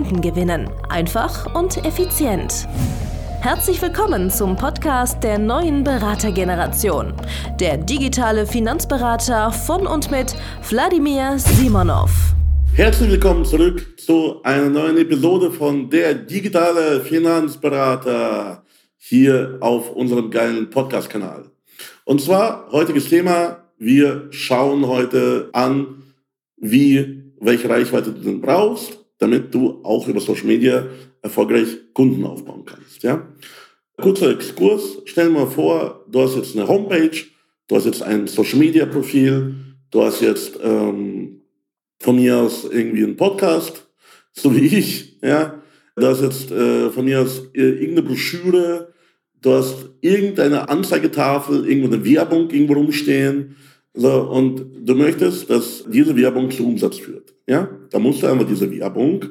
Kunden gewinnen. Einfach und effizient. Herzlich willkommen zum Podcast der neuen Beratergeneration. Der digitale Finanzberater von und mit Wladimir Simonov. Herzlich willkommen zurück zu einer neuen Episode von Der digitale Finanzberater hier auf unserem geilen Podcast-Kanal. Und zwar heutiges Thema, wir schauen heute an, wie, welche Reichweite du denn brauchst damit du auch über Social Media erfolgreich Kunden aufbauen kannst. Ja? Kurzer Exkurs, stell dir mal vor, du hast jetzt eine Homepage, du hast jetzt ein Social Media Profil, du hast jetzt ähm, von mir aus irgendwie einen Podcast, so wie ich, ja. Du hast jetzt äh, von mir aus äh, irgendeine Broschüre, du hast irgendeine Anzeigetafel, irgendwo eine Werbung irgendwo rumstehen, so, und du möchtest, dass diese Werbung zu Umsatz führt. Ja? Da musst du einfach diese Werbung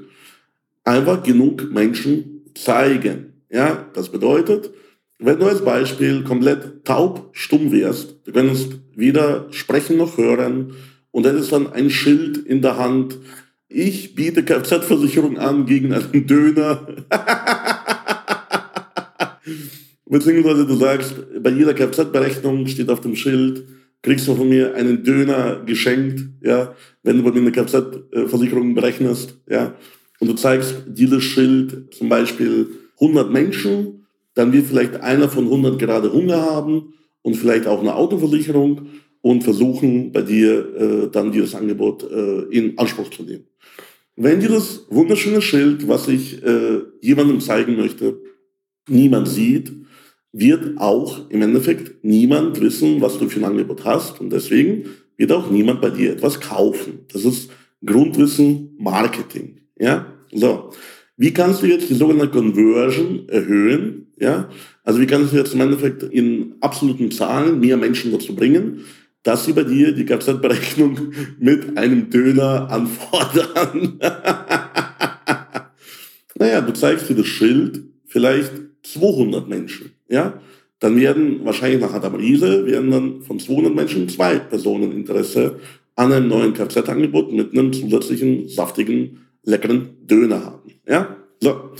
einfach genug Menschen zeigen. Ja? Das bedeutet, wenn du als Beispiel komplett taub, stumm wärst, du könntest weder sprechen noch hören und hättest dann ein Schild in der Hand, ich biete Kfz-Versicherung an gegen einen Döner. Beziehungsweise du sagst, bei jeder Kfz-Berechnung steht auf dem Schild, kriegst du von mir einen Döner geschenkt, ja, wenn du bei mir eine Kfz-Versicherung berechnest, ja, und du zeigst dieses Schild zum Beispiel 100 Menschen, dann wird vielleicht einer von 100 gerade Hunger haben und vielleicht auch eine Autoversicherung und versuchen bei dir äh, dann dieses Angebot äh, in Anspruch zu nehmen. Wenn dieses wunderschöne Schild, was ich äh, jemandem zeigen möchte, niemand sieht, wird auch im Endeffekt niemand wissen, was du für ein Angebot hast. Und deswegen wird auch niemand bei dir etwas kaufen. Das ist Grundwissen Marketing. Ja, so. Wie kannst du jetzt die sogenannte Conversion erhöhen? Ja, also wie kannst du jetzt im Endeffekt in absoluten Zahlen mehr Menschen dazu bringen, dass sie bei dir die Kfz-Berechnung mit einem Döner anfordern? naja, du zeigst dir das Schild vielleicht 200 Menschen ja, dann werden wahrscheinlich nach Adam Riese, werden dann von 200 Menschen zwei Personen Interesse an einem neuen Kfz-Angebot mit einem zusätzlichen, saftigen, leckeren Döner haben. Ja, so.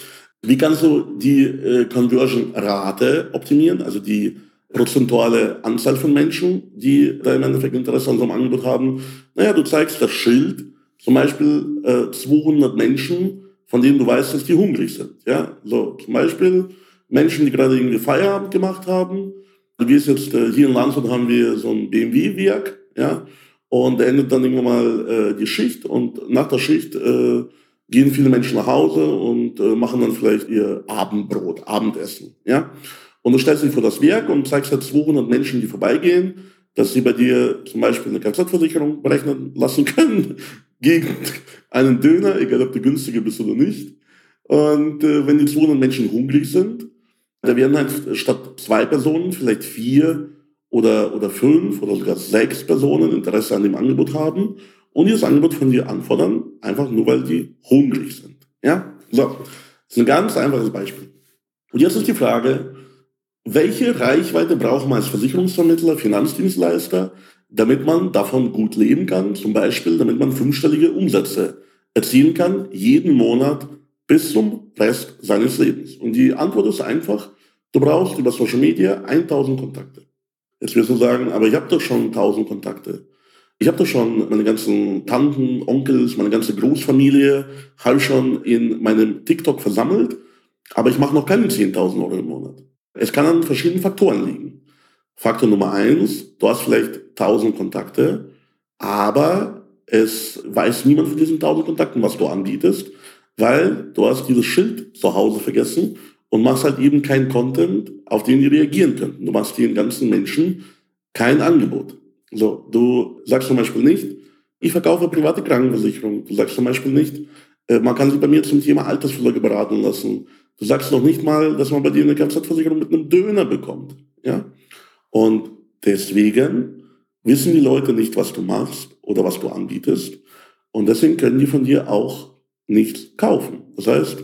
Wie kannst du die äh, Conversion-Rate optimieren, also die prozentuale Anzahl von Menschen, die da im Endeffekt Interesse an so einem Angebot haben? Naja, du zeigst das Schild, zum Beispiel äh, 200 Menschen, von denen du weißt, dass die hungrig sind. Ja, so zum Beispiel Menschen, die gerade irgendwie Feierabend gemacht haben. Wie es jetzt äh, hier in Landshut haben wir so ein BMW-Werk, ja, und endet dann irgendwann mal äh, die Schicht und nach der Schicht äh, gehen viele Menschen nach Hause und äh, machen dann vielleicht ihr Abendbrot, Abendessen, ja. Und du stellst dich vor das Werk und zeigst halt 200 Menschen, die vorbeigehen, dass sie bei dir zum Beispiel eine Kfz-Versicherung berechnen lassen können gegen einen Döner, egal ob du günstiger bist oder nicht. Und äh, wenn die 200 Menschen hungrig sind, da werden halt statt zwei Personen vielleicht vier oder, oder fünf oder sogar sechs Personen Interesse an dem Angebot haben und dieses Angebot von dir anfordern, einfach nur weil die hungrig sind. Ja? So. Das ist ein ganz einfaches Beispiel. Und jetzt ist die Frage, welche Reichweite braucht man als Versicherungsvermittler, Finanzdienstleister, damit man davon gut leben kann? Zum Beispiel, damit man fünfstellige Umsätze erzielen kann, jeden Monat bis zum Rest seines Lebens. Und die Antwort ist einfach, du brauchst über Social Media 1000 Kontakte. Jetzt wirst du sagen, aber ich habe doch schon 1000 Kontakte. Ich habe doch schon meine ganzen Tanten, Onkels, meine ganze Großfamilie habe schon in meinem TikTok versammelt, aber ich mache noch keine 10.000 Euro im Monat. Es kann an verschiedenen Faktoren liegen. Faktor Nummer eins, du hast vielleicht 1000 Kontakte, aber es weiß niemand von diesen 1000 Kontakten, was du anbietest weil du hast dieses Schild zu Hause vergessen und machst halt eben kein Content, auf den die reagieren könnten. Du machst den ganzen Menschen kein Angebot. So, du sagst zum Beispiel nicht, ich verkaufe private Krankenversicherung. Du sagst zum Beispiel nicht, Äh, man kann sich bei mir zum Thema Altersvorsorge beraten lassen. Du sagst noch nicht mal, dass man bei dir eine Kfz-Versicherung mit einem Döner bekommt. Ja? Und deswegen wissen die Leute nicht, was du machst oder was du anbietest. Und deswegen können die von dir auch nichts kaufen. Das heißt,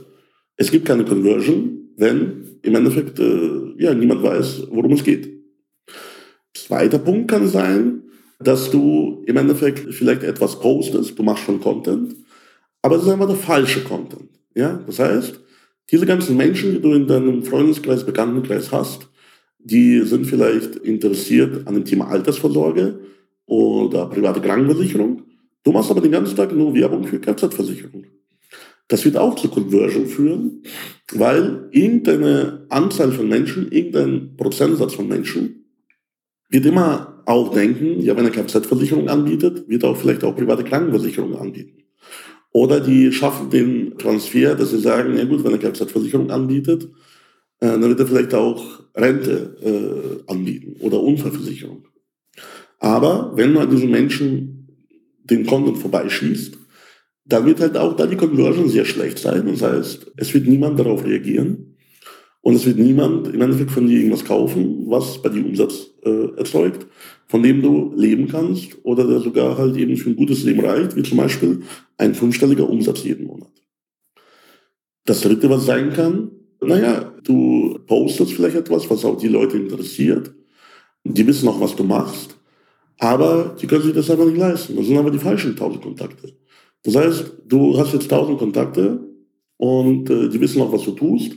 es gibt keine Conversion, wenn im Endeffekt äh, ja, niemand weiß, worum es geht. Zweiter Punkt kann sein, dass du im Endeffekt vielleicht etwas postest, du machst schon Content, aber es ist einfach der falsche Content. Ja? Das heißt, diese ganzen Menschen, die du in deinem Freundeskreis, Bekanntenkreis hast, die sind vielleicht interessiert an dem Thema Altersvorsorge oder private Krankenversicherung. Du machst aber den ganzen Tag nur Werbung für Kfz-Versicherung. Das wird auch zu Conversion führen, weil irgendeine Anzahl von Menschen, irgendein Prozentsatz von Menschen wird immer auch denken, ja, wenn er Kfz-Versicherung anbietet, wird er auch vielleicht auch private Krankenversicherung anbieten. Oder die schaffen den Transfer, dass sie sagen, ja gut, wenn er Kfz-Versicherung anbietet, äh, dann wird er vielleicht auch Rente äh, anbieten oder Unfallversicherung. Aber wenn man diesen Menschen den Content vorbeischießt, dann wird halt auch da die Conversion sehr schlecht sein. Das heißt, es wird niemand darauf reagieren und es wird niemand im Endeffekt von dir irgendwas kaufen, was bei dir Umsatz äh, erzeugt, von dem du leben kannst oder der sogar halt eben für ein gutes Leben reicht, wie zum Beispiel ein fünfstelliger Umsatz jeden Monat. Das dritte, was sein kann, naja, du postest vielleicht etwas, was auch die Leute interessiert. Die wissen auch, was du machst. Aber die können sich das einfach nicht leisten. Das sind aber die falschen 1000 Kontakte. Das heißt, du hast jetzt 1000 Kontakte und äh, die wissen auch, was du tust.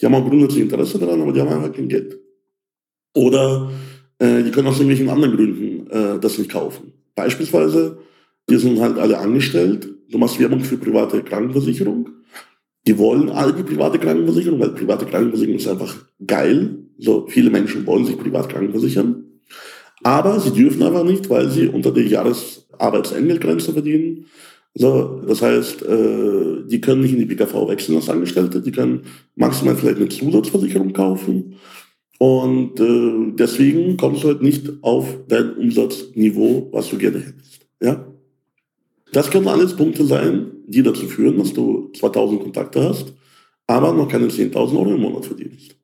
Die haben auch grundsätzlich Interesse daran, aber die haben einfach kein Geld. Oder äh, die können aus irgendwelchen anderen Gründen äh, das nicht kaufen. Beispielsweise, die sind halt alle angestellt. Du machst Werbung für private Krankenversicherung. Die wollen alle die private Krankenversicherung, weil private Krankenversicherung ist einfach geil. So viele Menschen wollen sich privat krankenversichern. Aber sie dürfen einfach nicht, weil sie unter der Jahresarbeitsentgeltgrenze verdienen. So, das heißt, äh, die können nicht in die BKV wechseln als Angestellte, die können maximal vielleicht eine Zusatzversicherung kaufen. Und äh, deswegen kommst du halt nicht auf dein Umsatzniveau, was du gerne hättest. Ja? Das können alles Punkte sein, die dazu führen, dass du 2000 Kontakte hast, aber noch keine 10.000 Euro im Monat verdienst.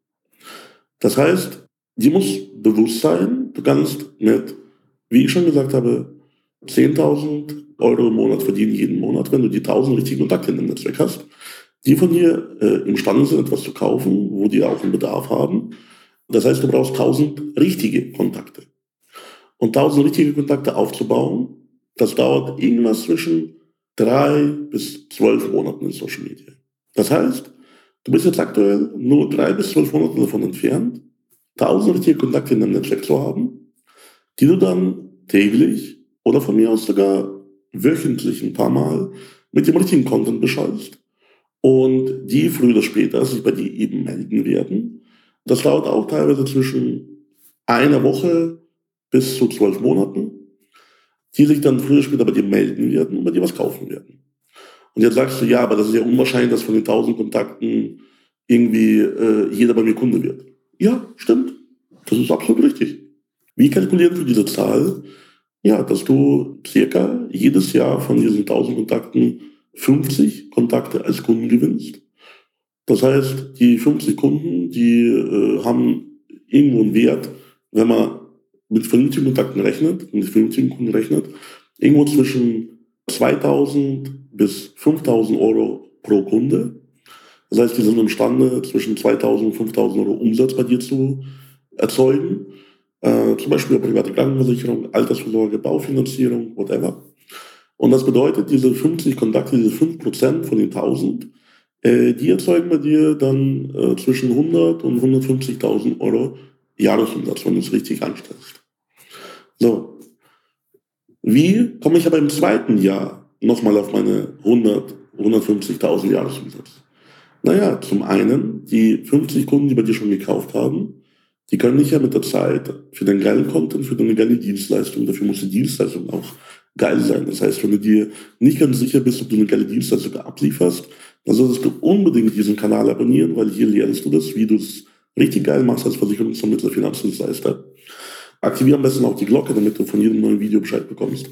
Das heißt, die muss bewusst sein, du kannst mit, wie ich schon gesagt habe, 10.000 Euro im Monat verdienen jeden Monat, wenn du die 1000 richtigen Kontakte in dem Netzwerk hast, die von dir äh, imstande sind, etwas zu kaufen, wo die auch einen Bedarf haben. Das heißt, du brauchst 1000 richtige Kontakte. Und 1000 richtige Kontakte aufzubauen, das dauert irgendwas zwischen drei bis zwölf Monaten in Social Media. Das heißt, du bist jetzt aktuell nur drei bis zwölf Monate davon entfernt, 1000 richtige Kontakte in deinem Netzwerk zu haben, die du dann täglich oder von mir aus sogar wöchentlich ein paar Mal mit dem richtigen Content beschallst und die früher oder später sich bei dir eben melden werden. Das dauert auch teilweise zwischen einer Woche bis zu zwölf Monaten, die sich dann früher oder später bei dir melden werden und bei dir was kaufen werden. Und jetzt sagst du, ja, aber das ist ja unwahrscheinlich, dass von den tausend Kontakten irgendwie äh, jeder bei mir Kunde wird. Ja, stimmt. Das ist absolut richtig. Wie kalkulieren wir diese Zahl? Ja, dass du circa jedes Jahr von diesen 1000 Kontakten 50 Kontakte als Kunden gewinnst. Das heißt, die 50 Kunden, die äh, haben irgendwo einen Wert, wenn man mit vernünftigen Kontakten rechnet, mit vernünftigen Kunden rechnet, irgendwo zwischen 2000 bis 5000 Euro pro Kunde. Das heißt, die sind imstande, zwischen 2000 und 5000 Euro Umsatz bei dir zu erzeugen. Äh, zum Beispiel private Krankenversicherung, Altersvorsorge, Baufinanzierung, whatever. Und das bedeutet, diese 50 Kontakte, diese 5% von den 1000, äh, die erzeugen bei dir dann äh, zwischen 100 und 150.000 Euro Jahresumsatz, wenn du es richtig anstellst. So. Wie komme ich aber im zweiten Jahr nochmal auf meine 100, 150.000 Jahresumsatz? Naja, zum einen, die 50 Kunden, die bei dir schon gekauft haben, die können dich ja mit der Zeit für den geilen Content, für deine geile Dienstleistung, dafür muss die Dienstleistung auch geil sein. Das heißt, wenn du dir nicht ganz sicher bist, ob du eine geile Dienstleistung ablieferst, dann solltest du unbedingt diesen Kanal abonnieren, weil hier lernst du das, wie du es richtig geil machst als Versicherungsvermittler, Finanzdienstleister. Aktiviere am besten auch die Glocke, damit du von jedem neuen Video Bescheid bekommst.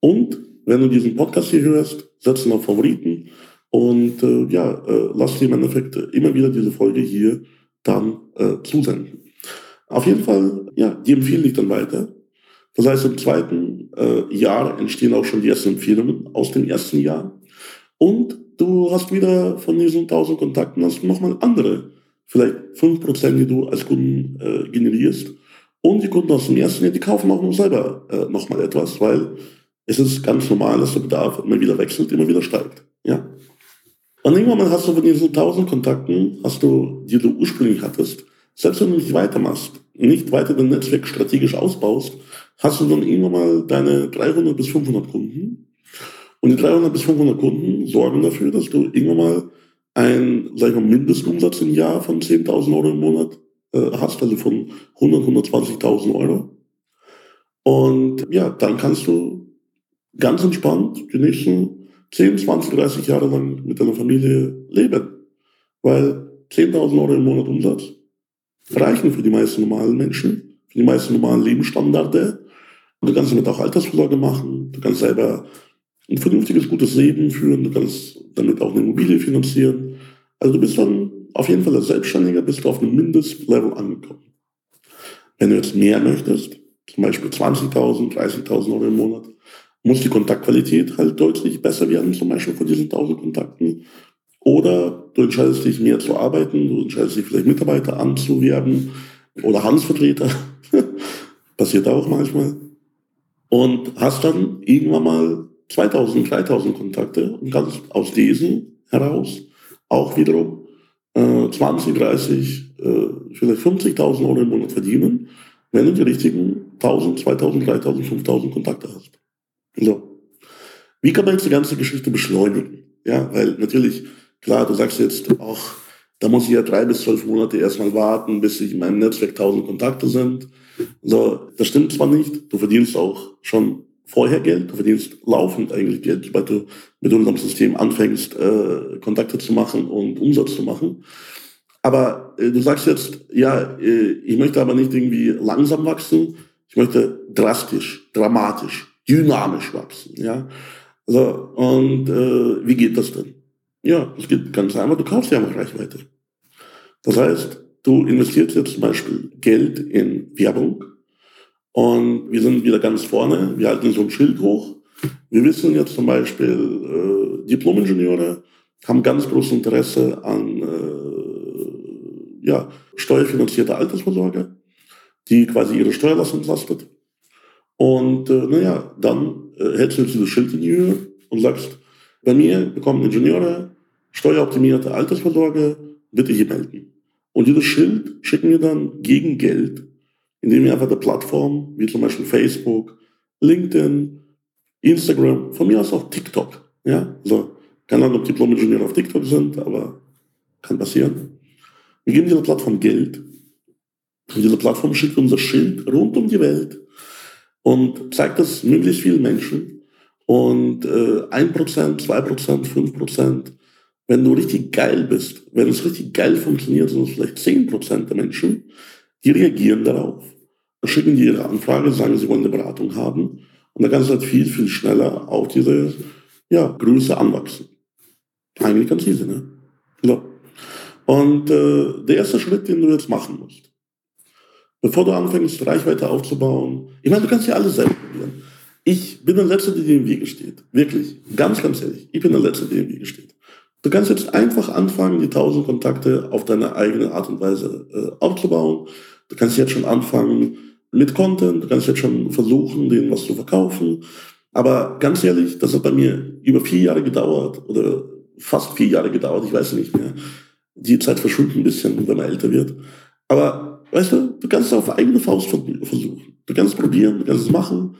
Und wenn du diesen Podcast hier hörst, setz ihn auf Favoriten Und äh, ja, äh, lass dir im Endeffekt immer wieder diese Folge hier dann äh, zusenden. Auf jeden Fall, ja, die empfehlen dich dann weiter. Das heißt, im zweiten äh, Jahr entstehen auch schon die ersten Empfehlungen aus dem ersten Jahr. Und du hast wieder von diesen 1000 Kontakten hast nochmal andere, vielleicht 5%, die du als Kunden äh, generierst. Und die Kunden aus dem ersten Jahr, die kaufen auch noch selber äh, nochmal etwas, weil es ist ganz normal, dass der Bedarf immer wieder wechselt, immer wieder steigt. Ja? Und irgendwann hast du von diesen 1000 Kontakten, hast du, die du ursprünglich hattest, selbst wenn du nicht weitermachst, nicht weiter dein Netzwerk strategisch ausbaust, hast du dann irgendwann mal deine 300 bis 500 Kunden. Und die 300 bis 500 Kunden sorgen dafür, dass du irgendwann mal einen, sag ich mal, Mindestumsatz im Jahr von 10.000 Euro im Monat äh, hast, also von 100, 120.000 Euro. Und ja, dann kannst du ganz entspannt die nächsten 10, 20, 30 Jahre lang mit deiner Familie leben. Weil 10.000 Euro im Monat Umsatz reichen für die meisten normalen Menschen, für die meisten normalen Lebensstandards. Und du kannst damit auch Altersvorsorge machen, du kannst selber ein vernünftiges, gutes Leben führen, du kannst damit auch eine Immobilie finanzieren. Also du bist dann auf jeden Fall als Selbstständiger bist du auf einem Mindestlevel angekommen. Wenn du jetzt mehr möchtest, zum Beispiel 20.000, 30.000 Euro im Monat, muss die Kontaktqualität halt deutlich besser werden, zum Beispiel von diesen 1000 Kontakten. Oder du entscheidest dich mehr zu arbeiten, du entscheidest dich vielleicht Mitarbeiter anzuwerben oder Handelsvertreter. Passiert auch manchmal. Und hast dann irgendwann mal 2000, 3000 Kontakte und kannst aus diesen heraus auch wiederum äh, 20, 30, äh, vielleicht 50.000 Euro im Monat verdienen, wenn du die richtigen 1000, 2000, 3000, 5000 Kontakte hast. So. Wie kann man jetzt die ganze Geschichte beschleunigen? Ja, weil natürlich, klar, du sagst jetzt auch, da muss ich ja drei bis zwölf Monate erstmal warten, bis ich in meinem Netzwerk 1000 Kontakte sind. So, das stimmt zwar nicht, du verdienst auch schon vorher Geld, du verdienst laufend eigentlich Geld, sobald du mit unserem System anfängst, äh, Kontakte zu machen und Umsatz zu machen. Aber äh, du sagst jetzt, ja, äh, ich möchte aber nicht irgendwie langsam wachsen, ich möchte drastisch, dramatisch, dynamisch wachsen. Ja? So, und äh, wie geht das denn? Ja, das geht ganz einfach, du kaufst ja mal Reichweite. Das heißt, du investierst jetzt zum Beispiel Geld in Werbung, und wir sind wieder ganz vorne. Wir halten so ein Schild hoch. Wir wissen jetzt zum Beispiel, äh, Diplomingenieure haben ganz großes Interesse an äh, ja, steuerfinanzierter Altersvorsorge, die quasi ihre Steuerlast entlastet. Und äh, naja, dann äh, hältst du dieses Schild in die Höhe und sagst, bei mir bekommen Ingenieure steueroptimierte Altersvorsorge, bitte hier melden. Und dieses Schild schicken wir dann gegen Geld indem wir einfach eine Plattform, wie zum Beispiel Facebook, LinkedIn, Instagram, von mir aus auch TikTok, ja, so, keine Ahnung, ob Diplom-Ingenieure auf TikTok sind, aber kann passieren. Wir geben dieser Plattform Geld. Und diese Plattform schickt unser Schild rund um die Welt und zeigt das möglichst vielen Menschen. Und äh, 1%, 2%, 5%, wenn du richtig geil bist, wenn es richtig geil funktioniert, sind es vielleicht 10% der Menschen, die reagieren darauf, schicken die ihre Anfrage, sagen, sie wollen eine Beratung haben. Und da kannst du halt viel, viel schneller auf diese ja, Größe anwachsen. Eigentlich ganz easy, ne? So. Und äh, der erste Schritt, den du jetzt machen musst, bevor du anfängst, Reichweite aufzubauen, ich meine, du kannst ja alles selber probieren. Ich bin der Letzte, der dir im Wege steht. Wirklich. Ganz, ganz ehrlich. Ich bin der Letzte, der im Wege steht. Du kannst jetzt einfach anfangen, die 1000 Kontakte auf deine eigene Art und Weise äh, aufzubauen. Du kannst jetzt schon anfangen mit Content, du kannst jetzt schon versuchen, denen was zu verkaufen. Aber ganz ehrlich, das hat bei mir über vier Jahre gedauert oder fast vier Jahre gedauert, ich weiß nicht mehr. Die Zeit verschwindet ein bisschen, wenn man älter wird. Aber weißt du, du kannst es auf eigene Faust versuchen. Du kannst es probieren, du kannst es machen.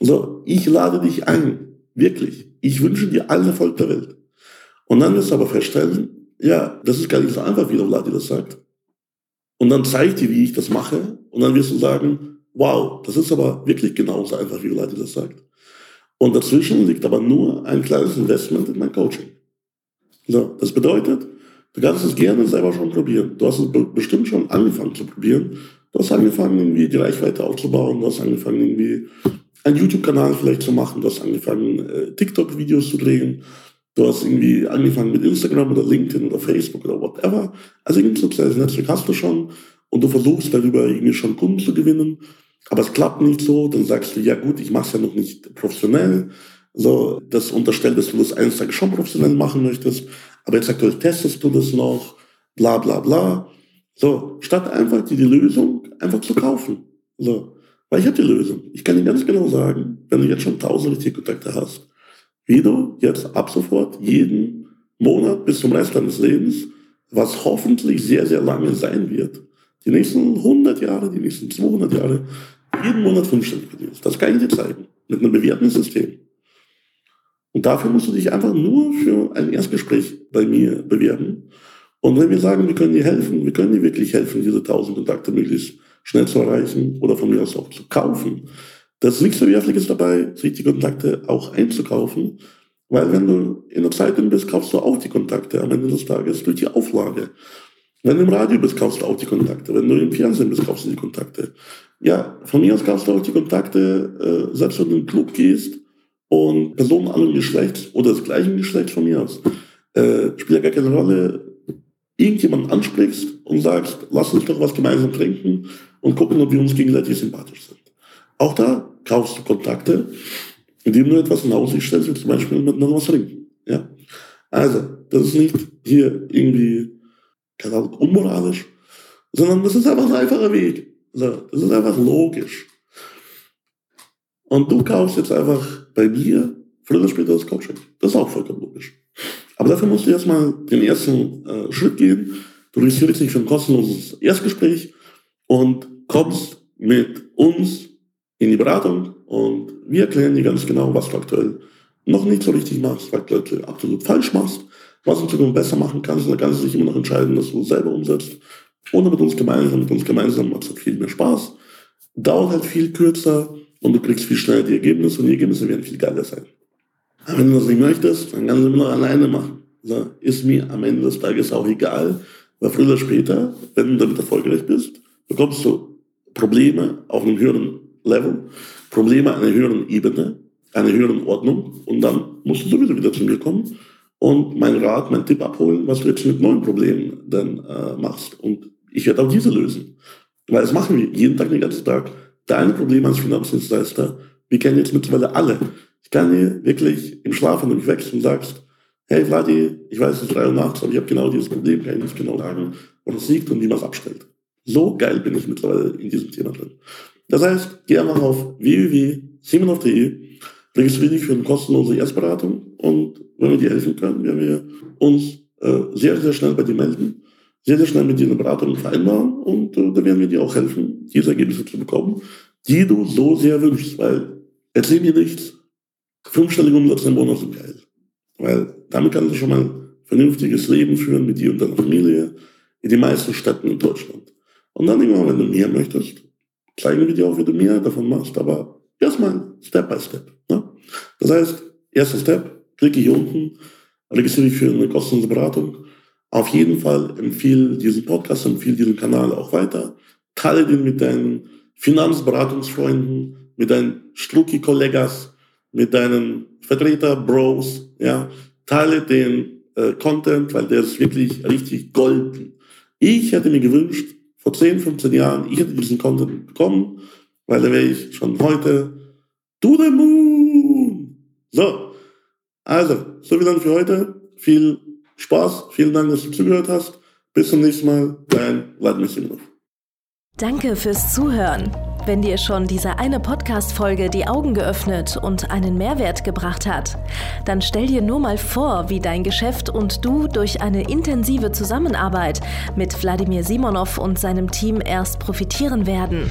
So, ich lade dich ein. Wirklich. Ich wünsche dir allen Erfolg der Welt. Und dann wirst du aber feststellen, ja, das ist gar nicht so einfach, wie der Vladi das sagt. Und dann zeige ich dir, wie ich das mache. Und dann wirst du sagen, wow, das ist aber wirklich genauso einfach, wie Vladi das sagt. Und dazwischen liegt aber nur ein kleines Investment in mein Coaching. So, das bedeutet, du kannst es gerne selber schon probieren. Du hast es bestimmt schon angefangen zu probieren. Du hast angefangen, irgendwie die Reichweite aufzubauen. Du hast angefangen, irgendwie einen YouTube-Kanal vielleicht zu machen. Du hast angefangen, äh, TikTok-Videos zu drehen. Du hast irgendwie angefangen mit Instagram oder LinkedIn oder Facebook oder whatever. Also irgendein soziales Netzwerk hast du schon und du versuchst darüber irgendwie schon Kunden zu gewinnen, aber es klappt nicht so. Dann sagst du, ja gut, ich mache es ja noch nicht professionell. So, das unterstellt, dass du das eines Tages schon professionell machen möchtest, aber jetzt aktuell testest du das noch, bla bla bla. So, statt einfach die, die Lösung einfach zu kaufen. So, weil ich habe die Lösung. Ich kann dir ganz genau sagen, wenn du jetzt schon tausend richtige Kontakte hast, wie du jetzt ab sofort jeden Monat bis zum Rest deines Lebens, was hoffentlich sehr, sehr lange sein wird, die nächsten 100 Jahre, die nächsten 200 Jahre, jeden Monat fünfstellig verdienst. Das kann ich dir zeigen. Mit einem bewährten System. Und dafür musst du dich einfach nur für ein Erstgespräch bei mir bewerben. Und wenn wir sagen, wir können dir helfen, wir können dir wirklich helfen, diese 1000 Kontakte möglichst schnell zu erreichen oder von mir aus auch zu kaufen. Das ist nichts Verwerfliches dabei, sich die Kontakte auch einzukaufen, weil wenn du in der Zeitung bist, kaufst du auch die Kontakte am Ende des Tages durch die Auflage. Wenn du im Radio bist, kaufst du auch die Kontakte. Wenn du im Fernsehen bist, kaufst du die Kontakte. Ja, von mir aus kaufst du auch die Kontakte, äh, selbst wenn du in den Club gehst und Personen anderen Geschlechts oder des gleichen Geschlechts von mir aus. Äh, spielt ja gar keine Rolle, irgendjemanden ansprichst und sagst, lass uns doch was gemeinsam trinken und gucken, ob wir uns gegenseitig sympathisch sind. Auch da kaufst du Kontakte, indem du etwas in Aussicht stellst, wie zum Beispiel miteinander was trinken. Ja? Also, das ist nicht hier irgendwie, keine Ahnung, unmoralisch, sondern das ist einfach ein einfacher Weg. Das ist einfach logisch. Und du kaufst jetzt einfach bei mir früher oder später das Coaching. Das ist auch vollkommen logisch. Aber dafür musst du erstmal den ersten äh, Schritt gehen. Du registrierst dich für ein kostenloses Erstgespräch und kommst mit uns in die Beratung und wir erklären dir ganz genau, was du aktuell noch nicht so richtig machst, was du absolut falsch machst, was du in Zukunft besser machen kannst. Dann kannst du dich immer noch entscheiden, dass du selber umsetzt. Oder mit uns gemeinsam, mit uns gemeinsam macht es halt viel mehr Spaß. Dauert halt viel kürzer und du kriegst viel schneller die Ergebnisse und die Ergebnisse werden viel geiler sein. Aber wenn du das nicht möchtest, dann kannst du immer noch alleine machen. So, ist mir am Ende des Tages auch egal, weil früher oder später, wenn du damit erfolgreich bist, bekommst du Probleme auf einem höheren Level, Probleme einer höheren Ebene, einer höheren Ordnung und dann musst du sowieso wieder zu mir kommen und mein Rat, mein Tipp abholen, was du jetzt mit neuen Problemen dann äh, machst. Und ich werde auch diese lösen. Weil das machen wir jeden Tag, den ganzen Tag. Deine Probleme als Finanzdienstleister, wir kennen jetzt mittlerweile alle. Ich kann dir wirklich im Schlaf, wenn du mich wächst und sagst, hey Vladi, ich weiß, es ist drei Uhr nachts, aber ich habe genau dieses Problem, kann ich nicht genau sagen, wo es liegt und wie man es abstellt. So geil bin ich mittlerweile in diesem Thema drin. Das heißt, geh einfach auf www.simonov.de, registriere dich für eine kostenlose Erstberatung und wenn wir dir helfen können, werden wir uns äh, sehr, sehr schnell bei dir melden, sehr, sehr schnell mit dir eine Beratung vereinbaren und äh, da werden wir dir auch helfen, diese Ergebnisse zu bekommen, die du so sehr wünschst, weil erzähl mir nichts, fünfstellige Umsätze im Monat sind geil. Weil damit kannst du schon mal ein vernünftiges Leben führen mit dir und deiner Familie in den meisten Städten in Deutschland. Und dann irgendwann, wenn du mehr möchtest, zeigen wir dir auch, wie du mehr davon machst, aber erstmal Step by Step. Ne? Das heißt, erster Step, klicke hier unten, registriere dich für eine kostenlose Beratung. Auf jeden Fall empfehle diesen Podcast, empfehle diesen Kanal auch weiter. Teile den mit deinen Finanzberatungsfreunden, mit deinen Strucki-Kollegas, mit deinen Vertreter-Bros, ja. Teile den äh, Content, weil der ist wirklich richtig golden. Ich hätte mir gewünscht, vor 10, 15 Jahren, ich hätte diesen Content bekommen, weil da wäre ich schon heute to the moon. So, also, so wie dann für heute. Viel Spaß, vielen Dank, dass du zugehört hast. Bis zum nächsten Mal, dein Vladimir Simonov. Danke fürs Zuhören. Wenn dir schon diese eine Podcast-Folge die Augen geöffnet und einen Mehrwert gebracht hat, dann stell dir nur mal vor, wie dein Geschäft und du durch eine intensive Zusammenarbeit mit Wladimir Simonov und seinem Team erst profitieren werden.